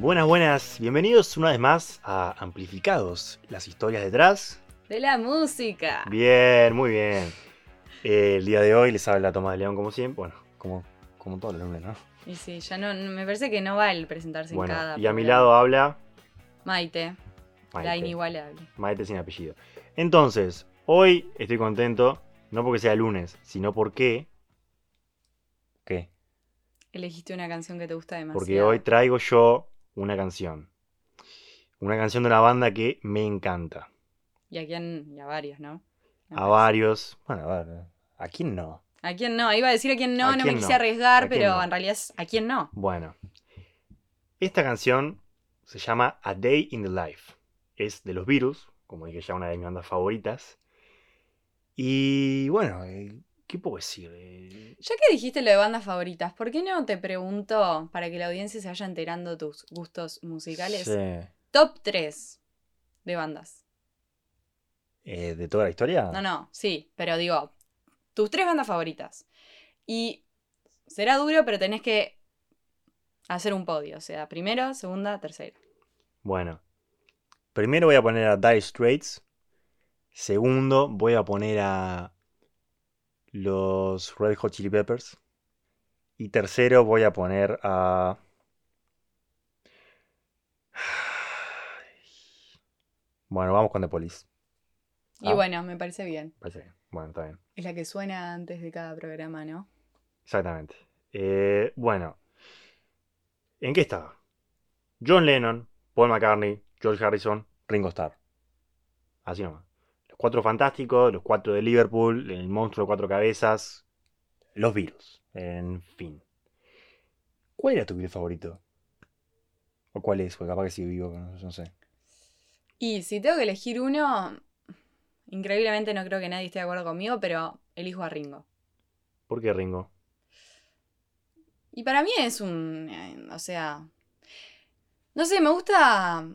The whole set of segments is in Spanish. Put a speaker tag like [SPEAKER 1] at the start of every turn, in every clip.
[SPEAKER 1] Buenas, buenas, bienvenidos una vez más a Amplificados, las historias detrás.
[SPEAKER 2] De la música.
[SPEAKER 1] Bien, muy bien. Eh, el día de hoy les habla Tomás de León como siempre, bueno, como, como todos los lunes, ¿no?
[SPEAKER 2] Y sí, ya no, me parece que no va el presentarse
[SPEAKER 1] Bueno,
[SPEAKER 2] en cada.
[SPEAKER 1] y a mi lado habla
[SPEAKER 2] Maite, la
[SPEAKER 1] Maite,
[SPEAKER 2] inigualable.
[SPEAKER 1] Maite sin apellido. Entonces, hoy estoy contento, no porque sea lunes, sino porque... ¿Qué?
[SPEAKER 2] Elegiste una canción que te gusta demasiado.
[SPEAKER 1] Porque hoy traigo yo una canción. Una canción de una banda que me encanta.
[SPEAKER 2] Y a quién, y a varios, ¿no? Me
[SPEAKER 1] A
[SPEAKER 2] parece.
[SPEAKER 1] varios. Bueno, a ver, ¿a quién no?
[SPEAKER 2] ¿A quién no? Iba a decir a quién no,
[SPEAKER 1] ¿A
[SPEAKER 2] no me quise
[SPEAKER 1] no?
[SPEAKER 2] arriesgar,
[SPEAKER 1] ¿A quién
[SPEAKER 2] pero
[SPEAKER 1] no?
[SPEAKER 2] en realidad es a quién no.
[SPEAKER 1] Bueno, esta canción se llama A Day in the Life. Es de los Beatles, como dije ya, una de mis bandas favoritas. Y bueno, eh, ¿qué puedo decir? Eh,
[SPEAKER 2] Ya que dijiste lo de bandas favoritas, ¿por qué no te pregunto, para que la audiencia se vaya enterando tus gustos musicales,
[SPEAKER 1] sí.
[SPEAKER 2] top 3 de bandas?
[SPEAKER 1] Eh, ¿De toda la historia?
[SPEAKER 2] No, no, sí, pero digo, tus tres bandas favoritas. Y será duro, pero tenés que hacer un podio, o sea, primero, segunda, tercera.
[SPEAKER 1] Bueno, primero voy a poner a Dire Straits. Segundo, voy a poner a los Red Hot Chili Peppers. Y tercero, voy a poner a. Bueno, vamos con The Police.
[SPEAKER 2] Y
[SPEAKER 1] Ah.
[SPEAKER 2] bueno, me parece bien.
[SPEAKER 1] Parece bien. Bueno, está bien.
[SPEAKER 2] Es la que suena antes de cada programa, ¿no?
[SPEAKER 1] Exactamente. Eh, bueno, ¿en qué estaba? John Lennon, Paul McCartney, George Harrison, Ringo Starr. Así nomás. Cuatro fantásticos, los cuatro de Liverpool, el monstruo de cuatro cabezas, los virus. En fin. ¿Cuál era tu Beatle favorito? ¿O cuál es? Porque capaz que sigue vivo, no, no sé.
[SPEAKER 2] Y si tengo que elegir uno, increíblemente no creo que nadie esté de acuerdo conmigo, pero elijo a Ringo.
[SPEAKER 1] ¿Por qué Ringo?
[SPEAKER 2] Y para mí es un, eh, o sea, no sé, me gusta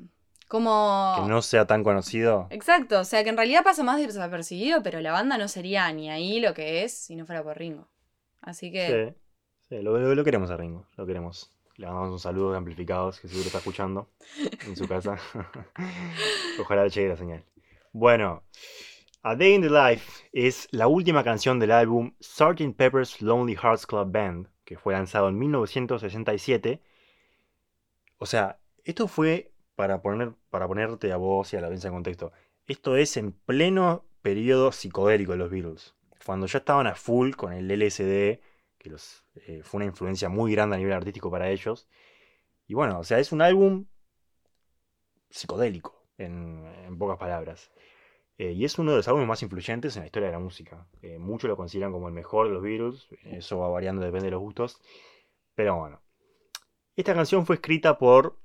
[SPEAKER 2] como...
[SPEAKER 1] Que no sea tan conocido.
[SPEAKER 2] Exacto, o sea que en realidad pasa más desapercibido, pero la banda no sería ni ahí lo que es si no fuera por Ringo. Así que,
[SPEAKER 1] Sí, sí, lo, lo- lo queremos a Ringo, lo queremos. Le mandamos un saludo de amplificados, que seguro está escuchando en su casa. Ojalá le llegue la señal. Bueno, A Day in the Life es la última canción del álbum Sgt. Pepper's Lonely Hearts Club Band, que fue lanzado en 1967. O sea, esto fue para, poner, para ponerte a vos y a la audiencia en contexto. Esto es en pleno periodo psicodélico de los Beatles. Cuando ya estaban a full con el LSD, que los, eh, fue una influencia muy grande a nivel artístico para ellos. Y bueno, o sea, es un álbum psicodélico, en, pocas palabras. Eh, y es uno de los álbumes más influyentes en la historia de la música. Eh, muchos lo consideran como el mejor de los Beatles, eso va variando, depende de los gustos. Pero bueno, esta canción fue escrita por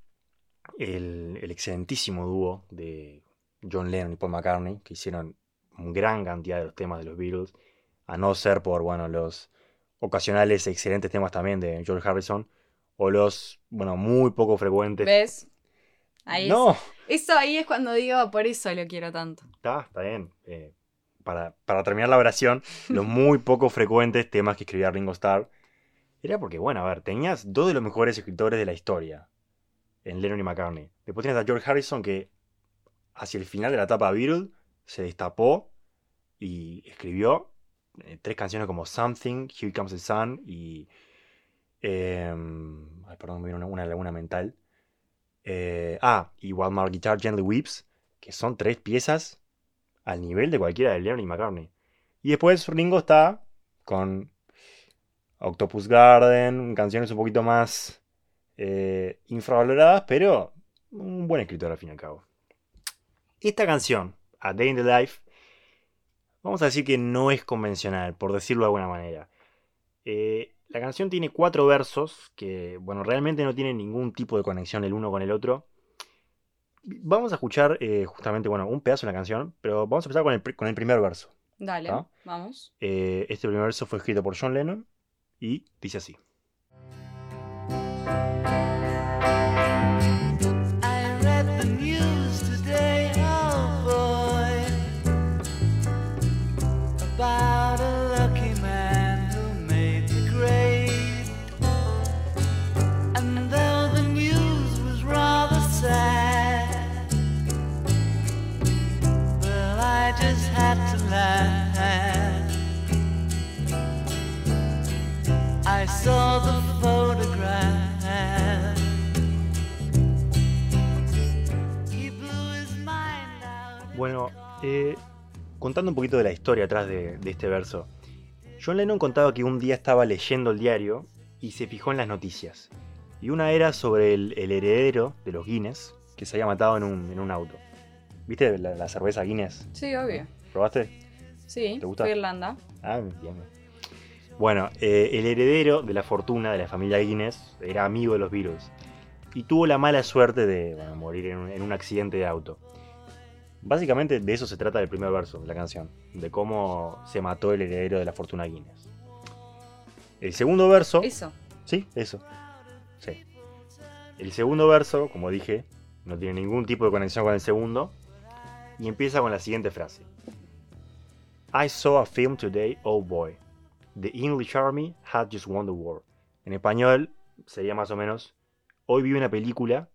[SPEAKER 1] el, el excelentísimo dúo de John Lennon y Paul McCartney, que hicieron una gran cantidad de los temas de los Beatles, a no ser por, bueno, los ocasionales excelentes temas también de George Harrison, o los, bueno, muy poco frecuentes.
[SPEAKER 2] ¿ves? Ahí es-
[SPEAKER 1] no,
[SPEAKER 2] Eso ahí es cuando digo, por eso lo quiero tanto.
[SPEAKER 1] está, está bien. Eh, para, para terminar la oración, los muy poco frecuentes temas que escribía Ringo Starr, era porque, bueno, a ver, tenías dos de los mejores escritores de la historia, en Lennon y McCartney. Después tenías a George Harrison que hacia el final de la etapa Beatle se destapó y escribió eh, tres canciones como Something, Here Comes the Sun y... em, ay, perdón, me vino una, una laguna mental. Eh, ah, y While My Guitar Gently Weeps, que son tres piezas al nivel de cualquiera de Lennon y McCartney. Y después Ringo está con Octopus Garden, canciones un poquito más eh, infravaloradas, pero un buen escritor al fin y al cabo. Esta canción, A Day in the Life, vamos a decir que no es convencional, por decirlo de alguna manera. Eh, la canción tiene cuatro versos que, bueno, realmente no tienen ningún tipo de conexión el uno con el otro. Vamos a escuchar eh, justamente, bueno, un pedazo de la canción, pero vamos a empezar con el, pri- con el primer verso.
[SPEAKER 2] Dale, vamos.
[SPEAKER 1] Eh, este primer verso fue escrito por John Lennon y dice así. Contando un poquito de la historia atrás de, de este verso. John Lennon contaba que un día estaba leyendo el diario y se fijó en las noticias. Y una era sobre el, el heredero de los Guinness que se había matado en un, en un auto. ¿Viste la, la cerveza Guinness?
[SPEAKER 2] Sí, obvio.
[SPEAKER 1] ¿Probaste?
[SPEAKER 2] Sí,
[SPEAKER 1] ¿Te gusta?
[SPEAKER 2] fue Irlanda.
[SPEAKER 1] Ah, bien. Bueno, eh, el heredero de la fortuna de la familia Guinness era amigo de los Beatles y tuvo la mala suerte de bueno, morir en un, en un accidente de auto. Básicamente de eso se trata el primer verso de la canción, de cómo se mató el heredero de la fortuna Guinness. El segundo verso...
[SPEAKER 2] Eso.
[SPEAKER 1] Sí, eso. Sí. El segundo verso, como dije, no tiene ningún tipo de conexión con el segundo. Y empieza con la siguiente frase. I saw a film today, oh boy. The English Army had just won the war. En español sería más o menos, hoy vi una película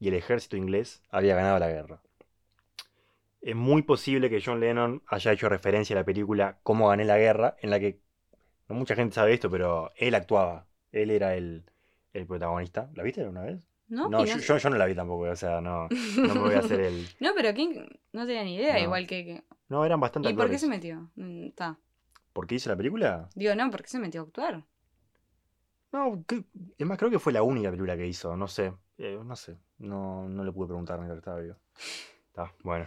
[SPEAKER 1] y el ejército inglés había ganado la guerra. Es muy posible que John Lennon haya hecho referencia a la película Cómo gané la guerra, en la que no mucha gente sabe esto, pero él actuaba. Él era el, el protagonista. ¿La viste alguna vez?
[SPEAKER 2] No,
[SPEAKER 1] No, yo,
[SPEAKER 2] no-
[SPEAKER 1] yo- yo no la vi tampoco, o sea, no, no me voy a hacer el...
[SPEAKER 2] No, pero ¿quién? No tenía ni idea,
[SPEAKER 1] No.
[SPEAKER 2] igual que... que-
[SPEAKER 1] No, eran bastante
[SPEAKER 2] ¿Y por qué se metió? Mm, Está.
[SPEAKER 1] ¿Por qué hizo la película?
[SPEAKER 2] Digo, no, ¿por qué se metió a actuar?
[SPEAKER 1] No, que- es más, creo que fue la única película que hizo, no sé. Eh, no sé, no, no le pude preguntar mientras estaba vivo. Está, bueno.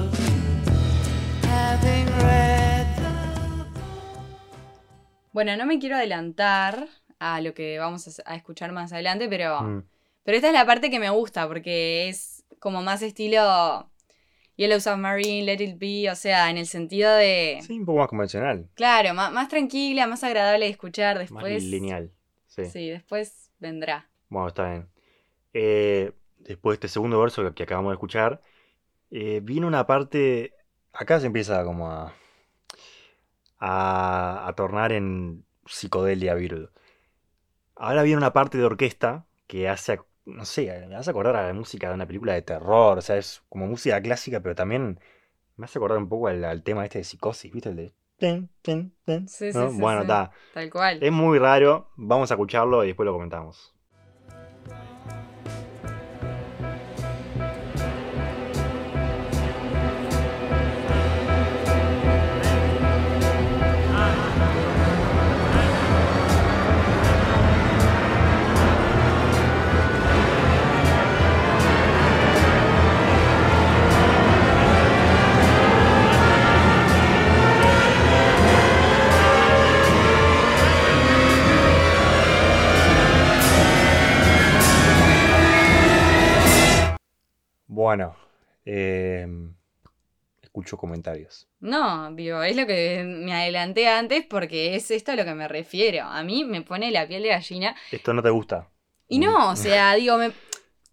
[SPEAKER 2] Bueno, no me quiero adelantar a lo que vamos a, escuchar más adelante, pero,
[SPEAKER 1] Mm,
[SPEAKER 2] pero esta es la parte que me gusta porque es como más estilo Yellow Submarine, Let It Be, o sea, en el sentido de...
[SPEAKER 1] Sí, un poco más convencional,
[SPEAKER 2] Claro, ma- más, tranquila, más agradable de escuchar
[SPEAKER 1] más
[SPEAKER 2] después.
[SPEAKER 1] lineal. Sí.
[SPEAKER 2] Sí, después vendrá.
[SPEAKER 1] Bueno, está bien. Eh, después de este segundo verso que, que acabamos de escuchar, eh, viene una parte. Acá se empieza como a. a, a tornar en psicodelia Beatle. Ahora viene una parte de orquesta que hace. ac- No sé, me hace acordar a la música de una película de terror. O sea, es como música clásica, pero también me hace acordar un poco al, al tema este de psicosis, ¿viste? El de.
[SPEAKER 2] Sí, sí,
[SPEAKER 1] ¿no?
[SPEAKER 2] sí,
[SPEAKER 1] Bueno,
[SPEAKER 2] sí.
[SPEAKER 1] está.
[SPEAKER 2] Tal cual.
[SPEAKER 1] Es muy raro. Vamos a escucharlo y después lo comentamos. Eh, escucho comentarios.
[SPEAKER 2] No, digo, es lo que me adelanté antes porque es esto a lo que me refiero. A mí me pone la piel de gallina.
[SPEAKER 1] ¿Esto no te gusta?
[SPEAKER 2] Y no, o sea, digo, me...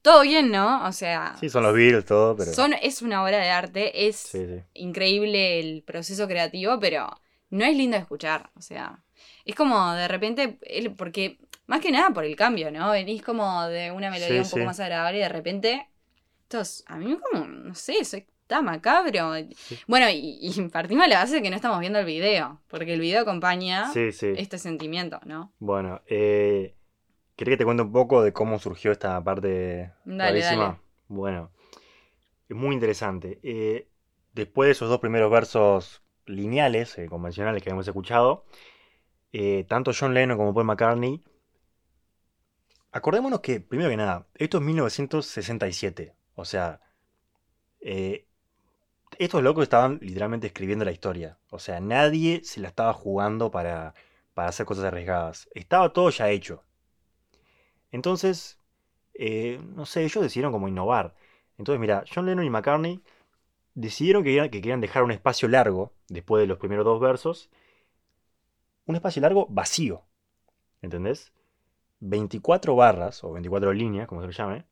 [SPEAKER 2] todo bien, ¿no? O sea,
[SPEAKER 1] Sí, son los Beatles, todo, pero.
[SPEAKER 2] son, es una obra de arte, es
[SPEAKER 1] Sí, sí.
[SPEAKER 2] increíble el proceso creativo, pero no es lindo de escuchar. O sea, es como de repente, porque más que nada por el cambio, ¿no? Venís como de una melodía
[SPEAKER 1] Sí,
[SPEAKER 2] un poco más agradable y de repente, estos, a mí como, no sé, soy tan macabro. Bueno, y, y partimos de la base de que no estamos viendo el video, porque el video acompaña
[SPEAKER 1] Sí, sí.
[SPEAKER 2] este sentimiento, ¿no?
[SPEAKER 1] Bueno, eh, ¿querés que te cuente un poco de cómo surgió esta parte
[SPEAKER 2] dale.
[SPEAKER 1] Bueno, es muy interesante. Eh, después de esos dos primeros versos lineales, eh, convencionales que hemos escuchado, eh, tanto John Lennon como Paul McCartney, acordémonos que, primero que nada, esto es 1967, o sea, eh, estos locos estaban literalmente escribiendo la historia, o sea, nadie se la estaba jugando para, para hacer cosas arriesgadas, estaba todo ya hecho. Entonces, eh, no sé, ellos decidieron como innovar. Entonces, mira, John Lennon y McCartney decidieron que, querían- que querían dejar un espacio largo, después de los primeros dos versos, un espacio largo vacío. ¿Entendés? 24 barras, o 24 líneas, como se le llame,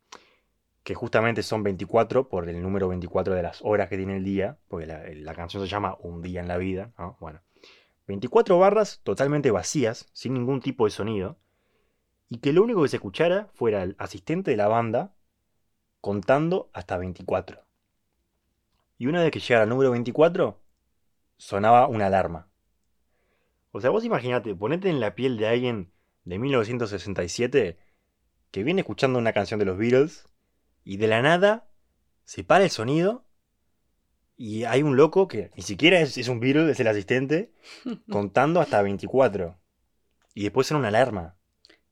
[SPEAKER 1] que justamente son 24 por el número 24 de las horas que tiene el día, porque la, la canción se llama Un día en la vida, ¿no? Bueno, 24 barras totalmente vacías, sin ningún tipo de sonido, y que lo único que se escuchara fuera el asistente de la banda contando hasta 24. Y una vez que llegara al número 24, sonaba una alarma. O sea, vos imaginate, ponete en la piel de alguien de 1967 que viene escuchando una canción de los Beatles y de la nada se para el sonido y hay un loco que ni siquiera es, es un Beatle, es el asistente, contando hasta 24. Y después suena una alarma.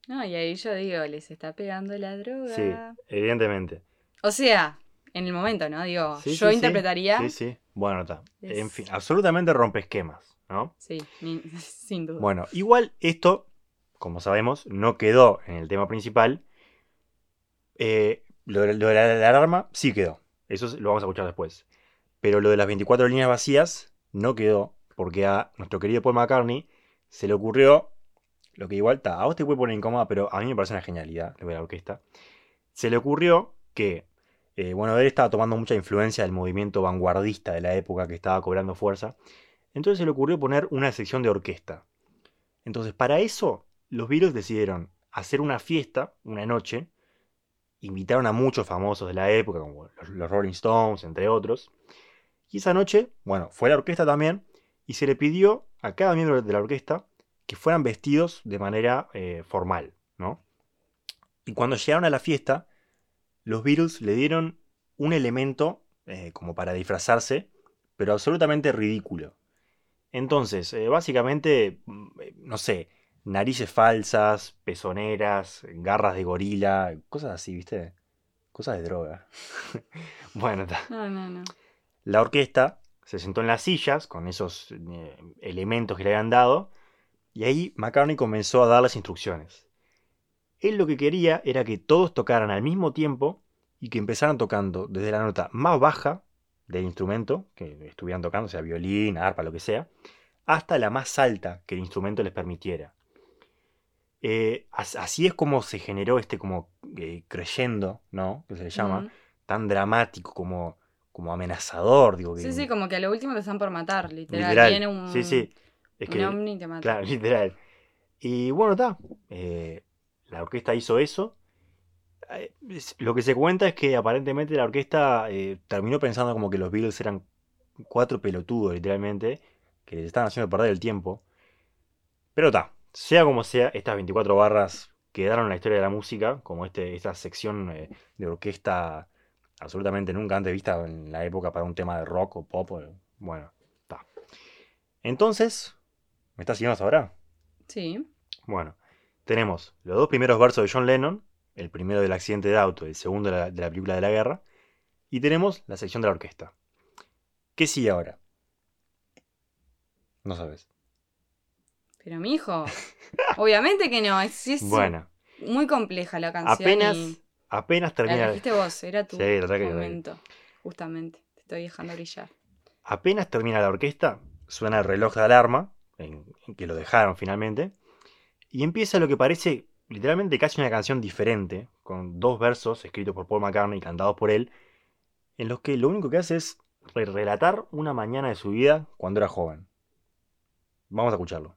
[SPEAKER 2] No, y ahí yo digo, les está pegando la droga.
[SPEAKER 1] Sí, evidentemente.
[SPEAKER 2] O sea, en el momento, ¿no? Digo,
[SPEAKER 1] Sí,
[SPEAKER 2] yo
[SPEAKER 1] sí.
[SPEAKER 2] interpretaría.
[SPEAKER 1] Sí, sí. Bueno, está.
[SPEAKER 2] Es-
[SPEAKER 1] En fin, absolutamente rompe esquemas, ¿no?
[SPEAKER 2] Sí, ni- sin duda.
[SPEAKER 1] Bueno, igual esto, como sabemos, no quedó en el tema principal. Eh, lo, de, la alarma sí quedó. Eso lo vamos a escuchar después. Pero lo de las 24 líneas vacías no quedó. Porque a nuestro querido Paul McCartney se le ocurrió. Lo que igual está. A vos te puede poner incómoda, pero a mí me parece una genialidad. Lo de la orquesta. Se le ocurrió que. eh, bueno, él estaba tomando mucha influencia del movimiento vanguardista de la época que estaba cobrando fuerza. Entonces se le ocurrió poner una sección de orquesta. Entonces, para eso, los Beatles decidieron hacer una fiesta, una noche. Invitaron a muchos famosos de la época, como los, Rolling Stones, entre otros. Y esa noche, bueno, fue la orquesta también. Y se le pidió a cada miembro de la orquesta que fueran vestidos de manera eh, formal, ¿no? Y cuando llegaron a la fiesta, los Beatles le dieron un elemento eh, como para disfrazarse, pero absolutamente ridículo. Entonces, eh, básicamente, mm, no sé, narices falsas, pezoneras, garras de gorila, cosas así, ¿viste? Cosas de droga. bueno.
[SPEAKER 2] No, no, no.
[SPEAKER 1] la orquesta se sentó en las sillas con esos eh, elementos que le habían dado y ahí McCartney comenzó a dar las instrucciones. Él lo que quería era que todos tocaran al mismo tiempo y que empezaran tocando desde la nota más baja del instrumento, que estuvieran tocando, sea violín, arpa, lo que sea, hasta la más alta que el instrumento les permitiera. Eh, as- así es como se generó este como eh, creyendo, ¿no? Que se le llama, tan dramático como, como amenazador, digo que
[SPEAKER 2] Sí, sí, como que a lo último te están por matar, literal.
[SPEAKER 1] literal.
[SPEAKER 2] Viene un,
[SPEAKER 1] Sí, sí. Es
[SPEAKER 2] un
[SPEAKER 1] que,
[SPEAKER 2] ovni y te mata.
[SPEAKER 1] claro, literal. Y bueno, está. la orquesta hizo eso. Eh, es- Lo que se cuenta es que aparentemente la orquesta eh, terminó pensando como que los Beatles eran cuatro pelotudos, literalmente, que les estaban haciendo perder el tiempo. Pero está, sea como sea, estas 24 barras quedaron en la historia de la música, como este, esta sección eh, de orquesta absolutamente nunca antes vista en la época para un tema de rock o pop. o- Bueno, está. Entonces, ¿me estás siguiendo hasta ahora?
[SPEAKER 2] Sí.
[SPEAKER 1] Bueno, tenemos los dos primeros versos de John Lennon, el primero del accidente de auto, el segundo de la, de la película de la guerra, y tenemos la sección de la orquesta. ¿Qué sigue ahora? No sabes.
[SPEAKER 2] Pero mi hijo, obviamente que no, es, es
[SPEAKER 1] Bueno,
[SPEAKER 2] muy compleja la canción.
[SPEAKER 1] apenas,
[SPEAKER 2] y
[SPEAKER 1] apenas
[SPEAKER 2] la
[SPEAKER 1] termina,
[SPEAKER 2] trajiste vos, era tu
[SPEAKER 1] Sí, la la
[SPEAKER 2] momento. Justamente, te estoy dejando brillar.
[SPEAKER 1] apenas termina la orquesta, suena el reloj de alarma, en, en que lo dejaron finalmente, y empieza lo que parece literalmente casi una canción diferente, con dos versos escritos por Paul McCartney y cantados por él, en los que lo único que hace es re- relatar una mañana de su vida cuando era joven. Vamos a escucharlo.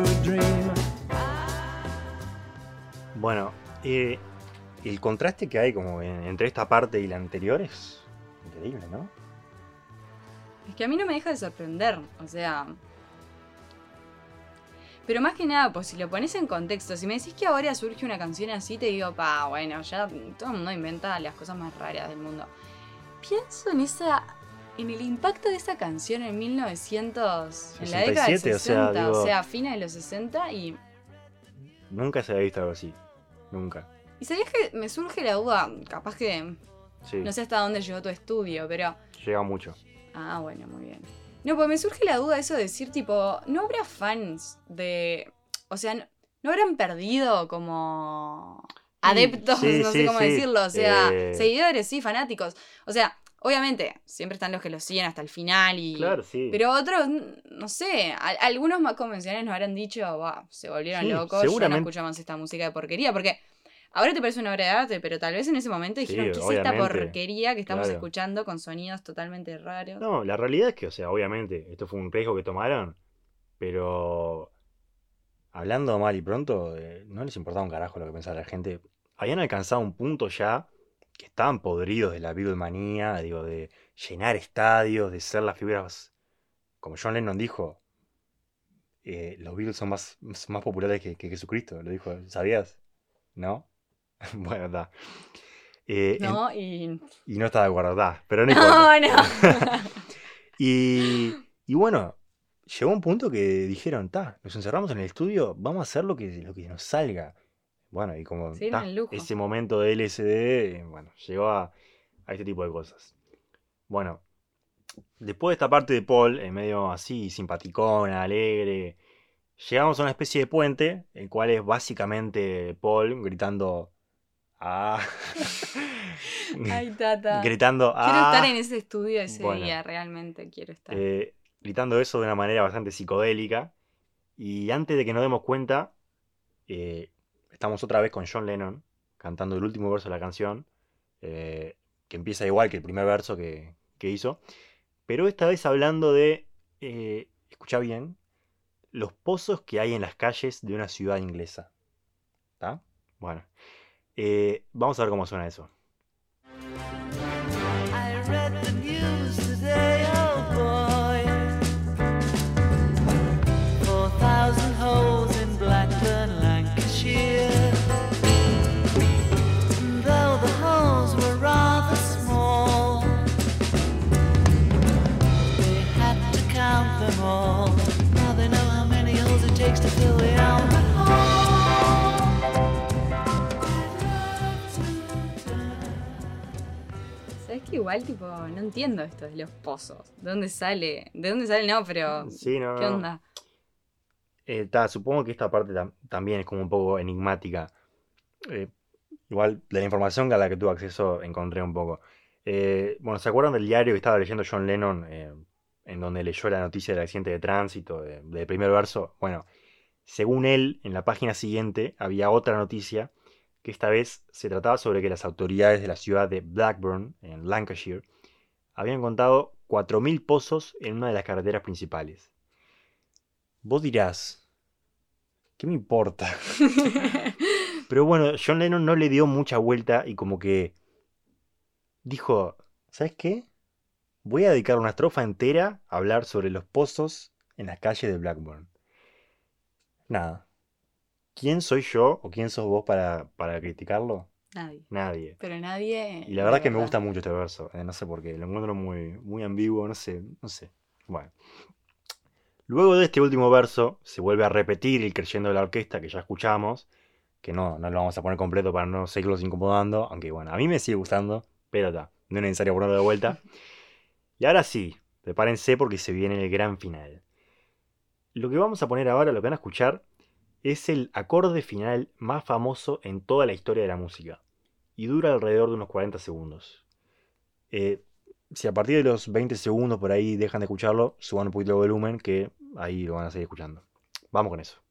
[SPEAKER 1] Bueno, eh, el contraste que hay como en- entre esta parte y la anterior es increíble, ¿no?
[SPEAKER 2] Es que a mí no me deja de sorprender, o sea. Pero más que nada, pues si lo pones en contexto, si me decís que ahora surge una canción así, te digo, pa, bueno, ya todo el mundo inventa las cosas más raras del mundo. Pienso en esa. en el impacto de esa canción en 1900. en la década de
[SPEAKER 1] 67, o sea,
[SPEAKER 2] 60,
[SPEAKER 1] digo-
[SPEAKER 2] o sea, fines de los 60 y.
[SPEAKER 1] Nunca se había visto algo así. Nunca.
[SPEAKER 2] Y sabías que me surge la duda, capaz que
[SPEAKER 1] Sí,
[SPEAKER 2] No sé hasta dónde llegó tu estudio, pero.
[SPEAKER 1] llega mucho.
[SPEAKER 2] Ah, bueno, muy bien. No, pues me surge la duda eso de decir, tipo, ¿no habrá fans de. O sea, ¿no, no habrán perdido como adeptos,
[SPEAKER 1] sí,
[SPEAKER 2] no sé cómo decirlo? O sea,
[SPEAKER 1] Eh.
[SPEAKER 2] seguidores, sí, fanáticos. O sea, obviamente, siempre están los que los siguen hasta el final y.
[SPEAKER 1] Claro, sí.
[SPEAKER 2] Pero otros, no sé, a- algunos más convencionales nos habrán dicho, "Buah, se volvieron
[SPEAKER 1] Sí,
[SPEAKER 2] locos, ya no escuchamos esta música de porquería, porque ahora te parece una obra de arte, pero tal vez en ese momento
[SPEAKER 1] Sí,
[SPEAKER 2] dijeron, ¿qué es esta porquería que estamos
[SPEAKER 1] Claro.
[SPEAKER 2] escuchando con sonidos totalmente raros?
[SPEAKER 1] No, la realidad es que, o sea, obviamente, esto fue un riesgo que tomaron, pero hablando mal y pronto, eh, no les importaba un carajo lo que pensaba la gente. Habían alcanzado un punto ya que estaban podridos de la Beatlemanía, digo, de llenar estadios, de ser las figuras, como John Lennon dijo, eh, los Beatles son más, más populares que, que Jesucristo, lo dijo, ¿sabías? ¿No? bueno, está. Eh, en-
[SPEAKER 2] ¿No? Y.
[SPEAKER 1] y no está de acuerdo, está, pero no.
[SPEAKER 2] No, no.
[SPEAKER 1] Y, y bueno, llegó un punto que dijeron, ta, nos encerramos en el estudio, vamos a hacer lo que, lo que nos salga. Bueno, y como ta, ese momento de LSD, eh, bueno, llegó a, a este tipo de cosas. Bueno, después de esta parte de Paul, en medio así, simpaticona, alegre, llegamos a una especie de puente, el cual es básicamente Paul gritando, ah,
[SPEAKER 2] Ay, tata.
[SPEAKER 1] gritando,
[SPEAKER 2] Quiero
[SPEAKER 1] ah.
[SPEAKER 2] estar en ese estudio ese
[SPEAKER 1] Bueno.
[SPEAKER 2] día, realmente quiero estar.
[SPEAKER 1] eh, gritando eso de una manera bastante psicodélica. Y antes de que nos demos cuenta, eh, estamos otra vez con John Lennon cantando el último verso de la canción, eh, que empieza igual que el primer verso que, que hizo, pero esta vez hablando de, eh, escucha bien, los pozos que hay en las calles de una ciudad inglesa. ¿Está? Bueno, eh, vamos a ver cómo suena eso.
[SPEAKER 2] ¿Sabes que igual, tipo, no entiendo esto de los pozos? ¿De dónde sale? ¿De dónde sale? No, pero.
[SPEAKER 1] Sí, no,
[SPEAKER 2] ¿Qué
[SPEAKER 1] no.
[SPEAKER 2] onda?
[SPEAKER 1] Eh, ta, supongo que esta parte tam- también es como un poco enigmática. Eh, igual de la información a la que tuve acceso encontré un poco. Eh, bueno, ¿se acuerdan del diario que estaba leyendo John Lennon? eh, en donde leyó la noticia del accidente de tránsito, de- del primer verso. Bueno, según él, en la página siguiente había otra noticia que esta vez se trataba sobre que las autoridades de la ciudad de Blackburn, en Lancashire, habían encontrado 4.000 pozos en una de las carreteras principales. Vos dirás, ¿qué me importa? Pero bueno, John Lennon no le dio mucha vuelta y como que dijo, ¿sabes qué? Voy a dedicar una estrofa entera a hablar sobre los pozos en las calles de Blackburn. Nada. ¿Quién soy yo o quién sos vos para, para criticarlo?
[SPEAKER 2] Nadie.
[SPEAKER 1] Nadie.
[SPEAKER 2] Pero nadie.
[SPEAKER 1] Y la verdad que me gusta mucho este verso, eh, no sé por qué, lo encuentro muy, muy ambiguo, no sé, no sé. Bueno. Luego de este último verso, se vuelve a repetir el creyendo de la orquesta que ya escuchamos, que no, no lo vamos a poner completo para no seguirlos incomodando, aunque bueno, a mí me sigue gustando, pero está, no es necesario ponerlo de vuelta. Y ahora sí, prepárense porque se viene el gran final. Lo que vamos a poner ahora, lo que van a escuchar, es el acorde final más famoso en toda la historia de la música y dura alrededor de unos 40 segundos. Eh, si a partir de los 20 segundos por ahí dejan de escucharlo, suban un poquito el volumen que ahí lo van a seguir escuchando. Vamos con eso.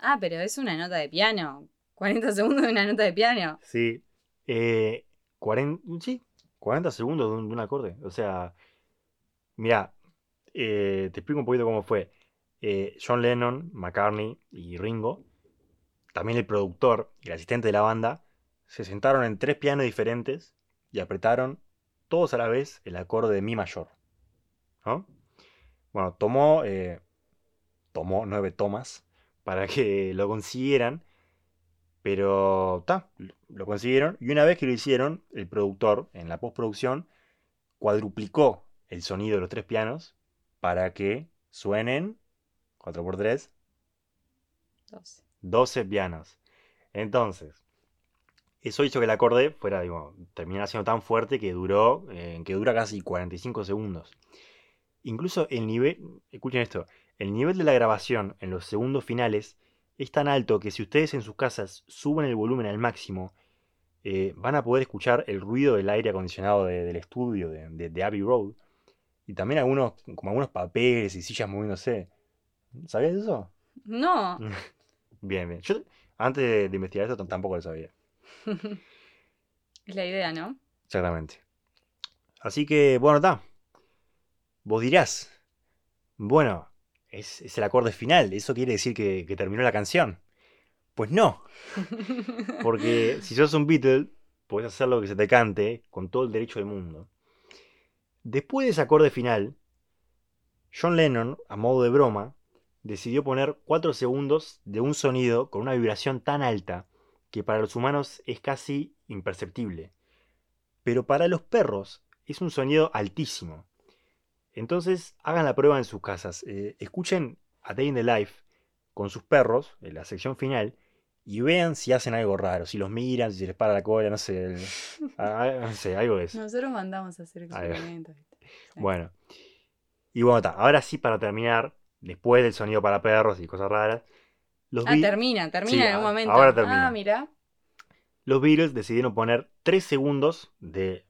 [SPEAKER 2] Ah, pero es una nota de piano. 40 segundos de una nota de piano.
[SPEAKER 1] Sí, eh, 40, sí, 40 segundos de un, de un acorde. O sea, mira, te explico un poquito cómo fue. Eh, John Lennon, McCartney y Ringo también el productor y el asistente de la banda se sentaron en tres pianos diferentes y apretaron todos a la vez el acorde de Mi mayor. ¿no? Bueno, tomó, eh, tomó nueve tomas para que lo consiguieran, pero ta, lo consiguieron y una vez que lo hicieron, el productor en la postproducción cuadruplicó el sonido de los tres pianos para que suenen 4x3
[SPEAKER 2] Dos.
[SPEAKER 1] 12 pianos. Entonces, eso hizo que el acorde fuera, digo, terminara siendo tan fuerte que duró, eh, que dura casi 45 segundos. Incluso el nivel, escuchen esto, el nivel de la grabación en los segundos finales es tan alto que si ustedes en sus casas suben el volumen al máximo, eh, van a poder escuchar el ruido del aire acondicionado de- del estudio de, de- de Abbey Road. Y también algunos, como algunos papeles y sillas moviéndose. ¿Sabías eso?
[SPEAKER 2] No.
[SPEAKER 1] Bien, bien. Yo antes de, investigar esto tampoco lo sabía.
[SPEAKER 2] es la idea, ¿no?
[SPEAKER 1] Exactamente. Así que, bueno, está. Vos dirás, bueno, es, es el acorde final, ¿eso quiere decir que, que terminó la canción? Pues no, porque si sos un Beatle, podés hacer lo que se te cante con todo el derecho del mundo. Después de ese acorde final, John Lennon, a modo de broma, decidió poner 4 segundos de un sonido con una vibración tan alta que para los humanos es casi imperceptible. Pero para los perros es un sonido altísimo. Entonces hagan la prueba en sus casas. Eh, escuchen A Day in the Life con sus perros en la sección final y vean si hacen algo raro, si los miran, si se les para la cola, no sé, el- a- a- no sé, algo de eso.
[SPEAKER 2] Nosotros mandamos a hacer experimentos.
[SPEAKER 1] Bueno. Y bueno, ta, ahora sí para terminar, después del sonido para perros y cosas raras, los,
[SPEAKER 2] Ah, termina, termina
[SPEAKER 1] Sí,
[SPEAKER 2] en un
[SPEAKER 1] a-
[SPEAKER 2] momento.
[SPEAKER 1] ahora termina.
[SPEAKER 2] Ah, mira.
[SPEAKER 1] los Beatles decidieron poner 3 segundos de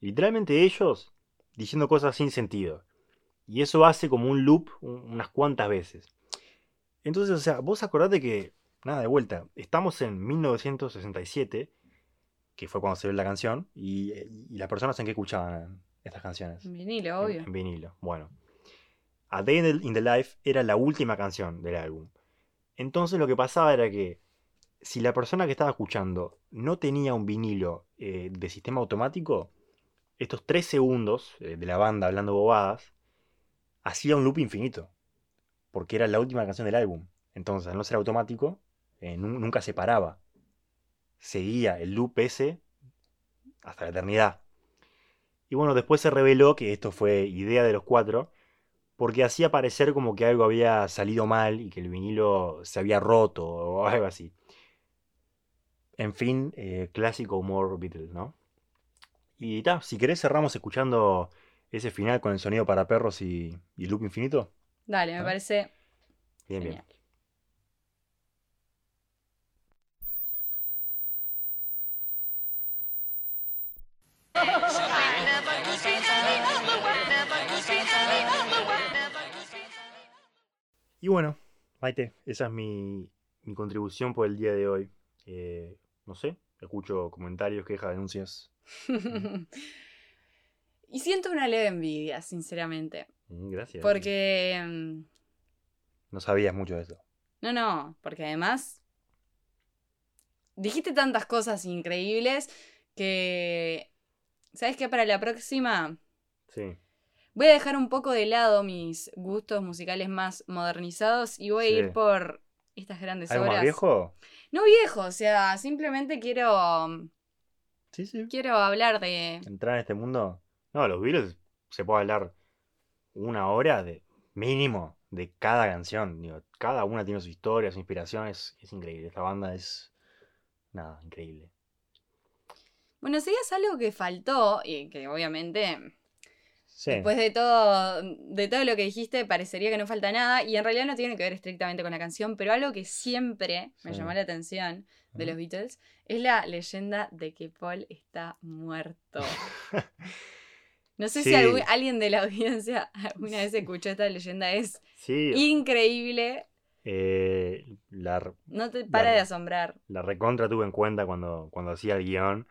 [SPEAKER 1] literalmente ellos diciendo cosas sin sentido. Y eso hace como un loop un- unas cuantas veces. Entonces, o sea, vos acordate que, nada, de vuelta, estamos en 1967, que fue cuando se ve la canción, y, y las personas en qué escuchaban estas canciones.
[SPEAKER 2] En vinilo, obvio.
[SPEAKER 1] En, vinilo. Bueno. A Day in the, in the Life era la última canción del álbum. Entonces lo que pasaba era que si la persona que estaba escuchando no tenía un vinilo eh, de sistema automático, estos tres segundos eh, de la banda hablando bobadas hacía un loop infinito. Porque era la última canción del álbum. Entonces, al no ser automático, eh, nu- nunca se paraba. Seguía el loop ese hasta la eternidad. Y bueno, después se reveló que esto fue idea de los cuatro, porque hacía parecer como que algo había salido mal y que el vinilo se había roto o algo así. En fin, eh, clásico humor Beatles, ¿no? Y ta, si querés cerramos escuchando ese final con el sonido para perros y, y loop infinito.
[SPEAKER 2] Dale, me
[SPEAKER 1] ¿Ah?
[SPEAKER 2] parece
[SPEAKER 1] Bien, bien.
[SPEAKER 2] genial.
[SPEAKER 1] Y bueno, Maite, esa es mi, mi contribución por el día de hoy. Eh, no sé, escucho comentarios, quejas, denuncias.
[SPEAKER 2] y siento una leve envidia, sinceramente.
[SPEAKER 1] Mm, Gracias.
[SPEAKER 2] Porque. mm,
[SPEAKER 1] No sabías mucho de eso.
[SPEAKER 2] No, no, porque además. Dijiste tantas cosas increíbles que. ¿Sabes qué? Para la próxima.
[SPEAKER 1] Sí.
[SPEAKER 2] Voy a dejar un poco de lado mis gustos musicales más modernizados y voy a ir por estas grandes
[SPEAKER 1] ¿Algo
[SPEAKER 2] obras.
[SPEAKER 1] más viejo?
[SPEAKER 2] No viejo, o sea, simplemente quiero.
[SPEAKER 1] Sí, sí.
[SPEAKER 2] Quiero hablar de.
[SPEAKER 1] Entrar en este mundo. No, los Beatles se puede hablar una hora de mínimo de cada canción. Digo, cada una tiene su historia, su inspiración. Es, es increíble. Esta banda es. Nada, increíble.
[SPEAKER 2] Bueno, si es algo que faltó, y que obviamente
[SPEAKER 1] Sí.
[SPEAKER 2] Después de todo, de todo lo que dijiste, parecería que no falta nada. Y en realidad no tiene que ver estrictamente con la canción, pero algo que siempre me llamó la atención de los Beatles es la leyenda de que Paul está muerto. No sé si algún- alguien de la audiencia alguna vez escuchó esta leyenda. Es
[SPEAKER 1] Sí.
[SPEAKER 2] increíble.
[SPEAKER 1] eh, la,
[SPEAKER 2] No te para de asombrar.
[SPEAKER 1] la recontra tuve en cuenta cuando, cuando hacía el guion.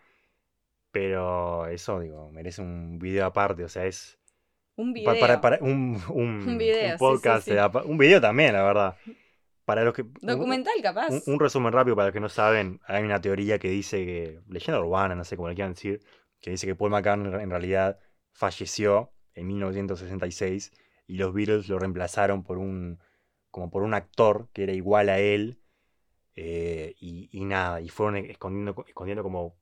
[SPEAKER 1] Pero eso, digo, merece un video aparte. O sea, es.
[SPEAKER 2] Un video.
[SPEAKER 1] Para, para- un, un,
[SPEAKER 2] video,
[SPEAKER 1] podcast.
[SPEAKER 2] sí.
[SPEAKER 1] apa- Un video también, la verdad. para los que.
[SPEAKER 2] Documental, capaz.
[SPEAKER 1] Un, un resumen rápido para los que no saben. Hay una teoría que dice que. Leyenda urbana, no sé cómo le quieran decir. Que dice que Paul McCartney en realidad falleció en 1966 y los Beatles lo reemplazaron por un. como por un actor que era igual a él. eh, y, y nada, y fueron escondiendo, escondiendo como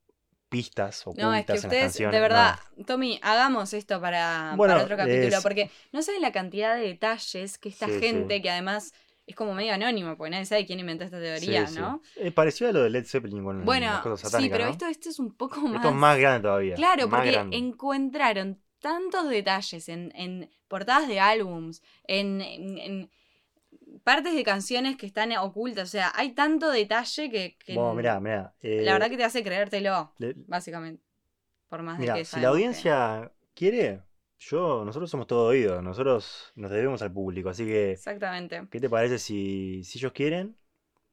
[SPEAKER 1] pistas ocultas
[SPEAKER 2] No, es que
[SPEAKER 1] en las
[SPEAKER 2] ustedes,
[SPEAKER 1] canciones.
[SPEAKER 2] de
[SPEAKER 1] No.
[SPEAKER 2] verdad, Tommy, hagamos esto para,
[SPEAKER 1] Bueno,
[SPEAKER 2] para otro capítulo,
[SPEAKER 1] es-
[SPEAKER 2] porque no saben la cantidad de detalles que esta
[SPEAKER 1] Sí,
[SPEAKER 2] gente,
[SPEAKER 1] sí.
[SPEAKER 2] que además es como medio anónimo, porque nadie sabe quién inventó esta
[SPEAKER 1] Sí,
[SPEAKER 2] teoría,
[SPEAKER 1] sí.
[SPEAKER 2] ¿no?
[SPEAKER 1] Eh, pareció a lo de Led Zeppelin con
[SPEAKER 2] Bueno,
[SPEAKER 1] las cosas
[SPEAKER 2] sí,
[SPEAKER 1] satánicas,
[SPEAKER 2] pero
[SPEAKER 1] ¿no?
[SPEAKER 2] esto, esto es un poco más...
[SPEAKER 1] Esto es más grande todavía.
[SPEAKER 2] Claro, porque
[SPEAKER 1] grande.
[SPEAKER 2] encontraron tantos detalles en, en portadas de álbums, en, en- en partes de canciones que están ocultas, o sea, hay tanto detalle que, que
[SPEAKER 1] Bueno, mirá, mirá. eh,
[SPEAKER 2] la verdad que te hace creértelo,
[SPEAKER 1] le-
[SPEAKER 2] básicamente. Por más de que
[SPEAKER 1] si la
[SPEAKER 2] que-
[SPEAKER 1] audiencia quiere, yo, nosotros somos todo oído, nosotros nos debemos al público, así que,
[SPEAKER 2] Exactamente.
[SPEAKER 1] ¿qué te parece si, si ellos quieren?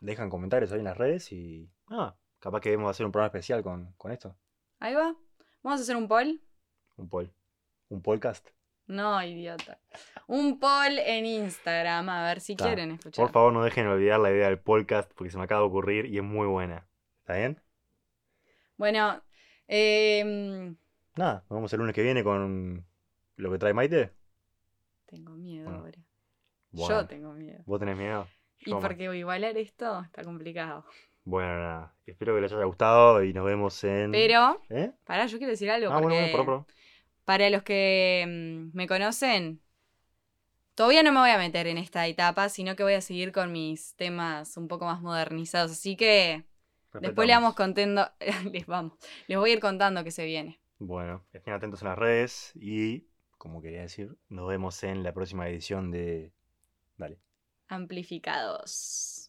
[SPEAKER 1] Dejan comentarios ahí en las redes y, ah, capaz que debemos hacer un programa especial con, con esto,
[SPEAKER 2] Ahí va. Vamos a hacer un poll.
[SPEAKER 1] un poll, un podcast.
[SPEAKER 2] No, idiota. Un poll en Instagram, a ver si
[SPEAKER 1] Ta.
[SPEAKER 2] quieren escuchar.
[SPEAKER 1] Por favor, no dejen olvidar la idea del podcast porque se me acaba de ocurrir y es muy buena. ¿Está bien?
[SPEAKER 2] Bueno, em,
[SPEAKER 1] Nada, nos vemos el lunes que viene con lo que trae Maite.
[SPEAKER 2] tengo miedo
[SPEAKER 1] Bueno,
[SPEAKER 2] ahora.
[SPEAKER 1] Bueno,
[SPEAKER 2] Yo tengo miedo.
[SPEAKER 1] ¿Vos tenés miedo?
[SPEAKER 2] Y
[SPEAKER 1] más.
[SPEAKER 2] porque igualar esto está complicado.
[SPEAKER 1] Bueno, nada. Espero que les haya gustado y nos vemos en.
[SPEAKER 2] Pero,
[SPEAKER 1] ¿Eh?
[SPEAKER 2] pará, yo quiero decir algo.
[SPEAKER 1] Ah, bueno,
[SPEAKER 2] porque
[SPEAKER 1] bueno, pro, pro.
[SPEAKER 2] Para los que mm, me conocen, todavía no me voy a meter en esta etapa, sino que voy a seguir con mis temas un poco más modernizados. Así que después le vamos contando, les vamos, les voy a ir contando que se viene.
[SPEAKER 1] Bueno, estén atentos en las redes y, como quería decir, nos vemos en la próxima edición de. Dale.
[SPEAKER 2] Amplificados.